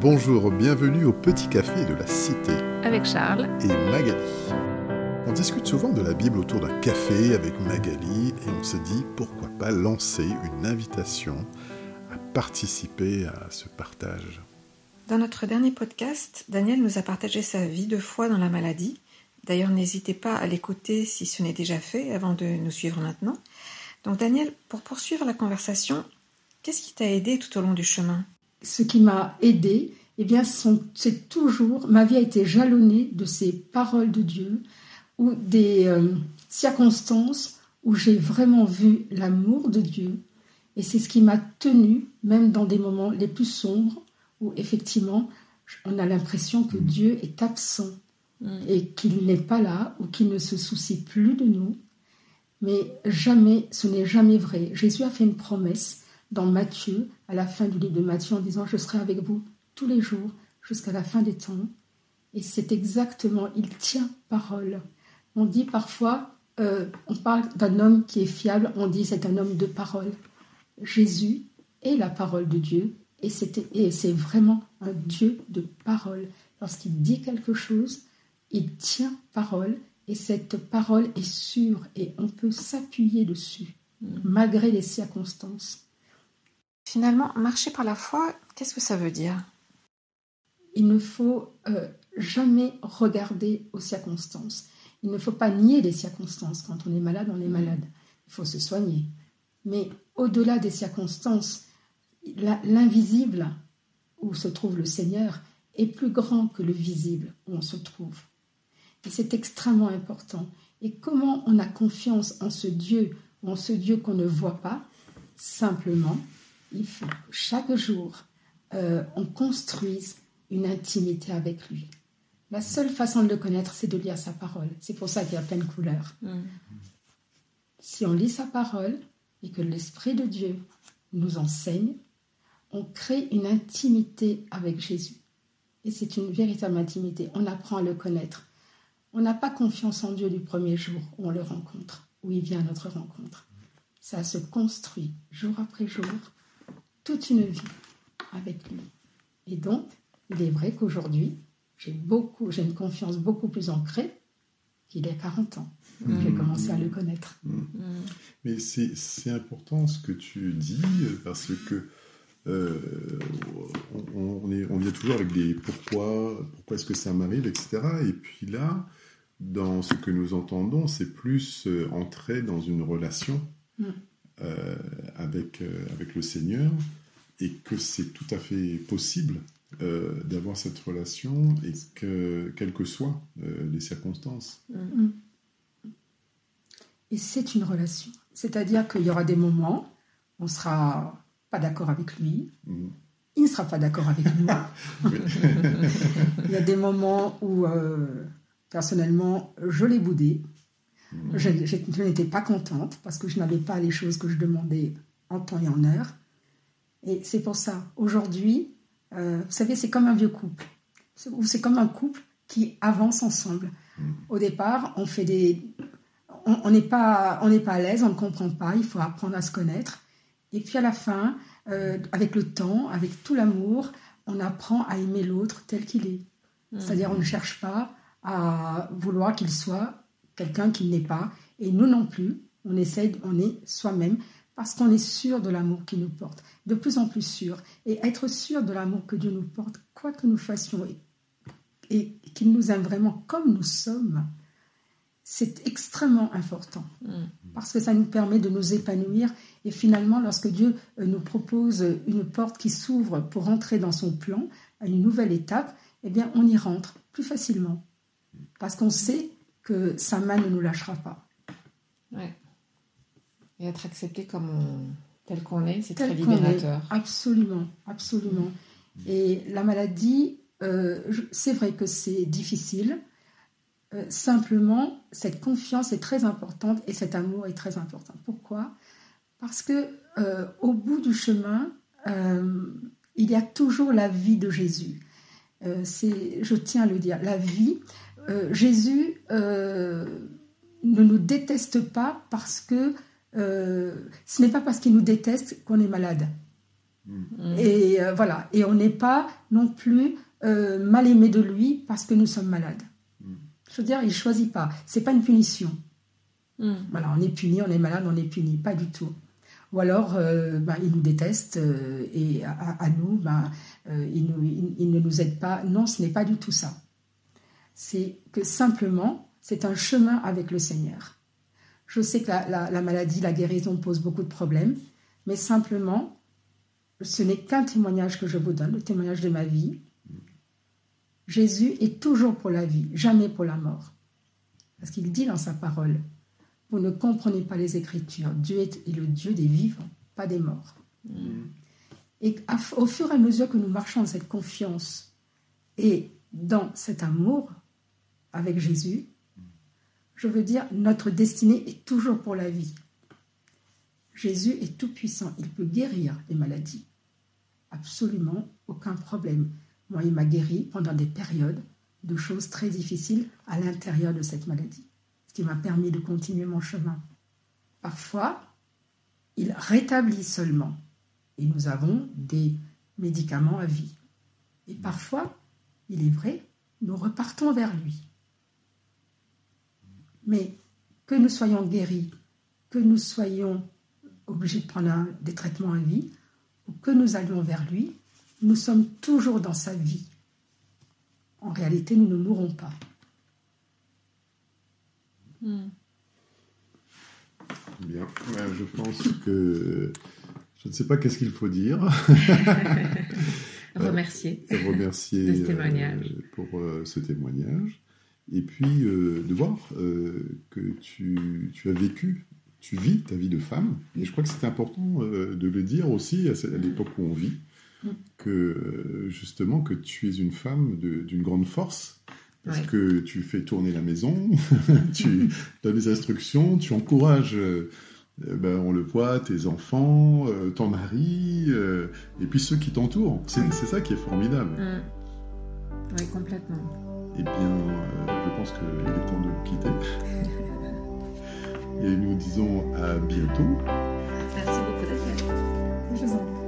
Bonjour, bienvenue au Petit Café de la Cité. Avec Charles et Magali. On discute souvent de la Bible autour d'un café avec Magali et on se dit pourquoi pas lancer une invitation à participer à ce partage. Dans notre dernier podcast, Daniel nous a partagé sa vie de foi dans la maladie. D'ailleurs, n'hésitez pas à l'écouter si ce n'est déjà fait avant de nous suivre maintenant. Donc Daniel, pour poursuivre la conversation, qu'est-ce qui t'a aidé tout au long du chemin? Ce qui m'a aidé, eh bien, c'est toujours, ma vie a été jalonnée de ces paroles de Dieu ou des euh, circonstances où j'ai vraiment vu l'amour de Dieu. Et c'est ce qui m'a tenu, même dans des moments les plus sombres, où effectivement, on a l'impression que Dieu est absent mm. et qu'il n'est pas là ou qu'il ne se soucie plus de nous. Mais jamais, ce n'est jamais vrai. Jésus a fait une promesse dans Matthieu, à la fin du livre de Matthieu, en disant Je serai avec vous tous les jours jusqu'à la fin des temps. Et c'est exactement, il tient parole. On dit parfois, euh, on parle d'un homme qui est fiable, on dit c'est un homme de parole. Jésus est la parole de Dieu et c'est vraiment un Dieu de parole. Lorsqu'il dit quelque chose, il tient parole et cette parole est sûre et on peut s'appuyer dessus, mm. malgré les circonstances. Finalement, marcher par la foi, qu'est-ce que ça veut dire? Il ne faut euh, jamais regarder aux circonstances. Il ne faut pas nier les circonstances. Quand on est malade, on est malade. Il faut se soigner. Mais au-delà des circonstances, l'invisible où se trouve le Seigneur est plus grand que le visible où on se trouve. Et c'est extrêmement important. Et comment on a confiance en ce Dieu, en ce Dieu qu'on ne voit pas Simplement, il faut chaque jour, euh, on construise une intimité avec lui. La seule façon de le connaître, c'est de lire sa parole. C'est pour ça qu'il y a plein de couleurs. Mm. Si on lit sa parole et que l'Esprit de Dieu nous enseigne, on crée une intimité avec Jésus. Et c'est une véritable intimité. On apprend à le connaître. On n'a pas confiance en Dieu du premier jour où on le rencontre, où il vient à notre rencontre. Ça se construit jour après jour, toute une vie avec lui. Et donc, il est vrai qu'aujourd'hui, j'ai beaucoup, j'ai une confiance beaucoup plus ancrée qu'il y a 40 ans. J'ai commencé à le connaître. Mmh. Mais c'est important ce que tu dis, parce que euh, on, est, on vient toujours avec des pourquoi, pourquoi est-ce que ça m'arrive, etc. Et puis là, dans ce que nous entendons, c'est plus euh, entrer dans une relation mm. Euh, avec, avec le Seigneur et que c'est tout à fait possible d'avoir cette relation et que, quelles que soient les circonstances. Mm. Et c'est une relation. C'est-à-dire qu'il y aura des moments, on sera pas d'accord avec lui. Mhm. Il ne sera pas d'accord avec nous. Il y a des moments où, euh, personnellement, je l'ai boudé. Je, n'étais pas contente parce que je n'avais pas les choses que je demandais en temps et en heure. Et c'est pour ça, aujourd'hui, euh, vous savez, c'est comme un vieux couple. Ou c'est comme un couple qui avance ensemble. Mhm. Au départ, on fait des... On n'est pas, on pas à l'aise, on ne comprend pas, il faut apprendre à se connaître. Et puis à la fin, euh, avec le temps, avec tout l'amour, on apprend à aimer l'autre tel qu'il est. Mmh. C'est-à-dire on ne cherche pas à vouloir qu'il soit quelqu'un qu'il n'est pas. Et nous non plus, on essaye, on est soi-même parce qu'on est sûr de l'amour qu'il nous porte, de plus en plus sûr. Et être sûr de l'amour que Dieu nous porte, quoi que nous fassions, et qu'il nous aime vraiment comme nous sommes, c'est extrêmement important mm. parce que ça nous permet de nous épanouir et finalement lorsque Dieu euh, nous propose une porte qui s'ouvre pour entrer dans son plan à une nouvelle étape, eh bien on y rentre plus facilement parce qu'on sait que sa main ne nous lâchera pas. Ouais. Et être accepté comme tel qu'on est, c'est très libérateur. Absolument, absolument. Et la maladie, euh, c'est vrai que c'est difficile euh, simplement, cette confiance est très importante et cet amour est très important. Pourquoi? Parce que euh, au bout du chemin, il y a toujours la vie de Jésus. c'est, je tiens à le dire, la vie. Jésus ne nous déteste pas parce que ce n'est pas parce qu'il nous déteste qu'on est malade. Mm. Et euh, voilà. Et on n'est pas non plus euh, mal aimé de lui parce que nous sommes malades. Mm. Je veux dire, il choisit pas. C'est pas une punition. Mm. Voilà, on est puni, on est malade, on est puni. Pas du tout. Ou alors, euh, ben, il nous déteste et à, nous, ben, il, il, ne nous aide pas. Non, ce n'est pas du tout ça. C'est que simplement, c'est un chemin avec le Seigneur. Je sais que la, maladie, la guérison pose beaucoup de problèmes, mais simplement, ce n'est qu'un témoignage que je vous donne, le témoignage de ma vie. Jésus est toujours pour la vie, jamais pour la mort. Parce qu'il dit dans sa parole, vous ne comprenez pas les Écritures, Dieu est, le Dieu des vivants, pas des morts. Mm. Et au fur et à mesure que nous marchons dans cette confiance et dans cet amour avec Jésus, je veux dire, notre destinée est toujours pour la vie. Jésus est tout-puissant, il peut guérir les maladies. Absolument aucun problème. Moi, il m'a guéri pendant des périodes de choses très difficiles à l'intérieur de cette maladie, ce qui m'a permis de continuer mon chemin. Parfois, il rétablit seulement, et nous avons des médicaments à vie. Et parfois, il est vrai, nous repartons vers lui. Mais que nous soyons guéris, que nous soyons obligés de prendre des traitements à vie, ou que nous allions vers lui, nous sommes toujours dans sa vie. En réalité, nous ne mourrons pas. Hmm. Bien, je pense que je ne sais pas qu'est-ce qu'il faut dire. remercier. remercier ce témoignage. Euh, pour euh, ce témoignage et puis euh, de voir euh, que tu, tu, as vécu, tu vis ta vie de femme. Et je crois que c'est important euh, de le dire aussi à, l'époque où on vit, que justement que tu es une femme d'une grande force. Parce que tu fais tourner la maison, tu donnes des instructions, tu encourages, ben, on le voit, tes enfants, ton mari, et puis ceux qui t'entourent. C'est ça qui est formidable. Mm. Oui, complètement eh bien, euh, je pense qu'il est temps de nous quitter. Et nous disons à bientôt. Merci beaucoup d'être là. Je vous.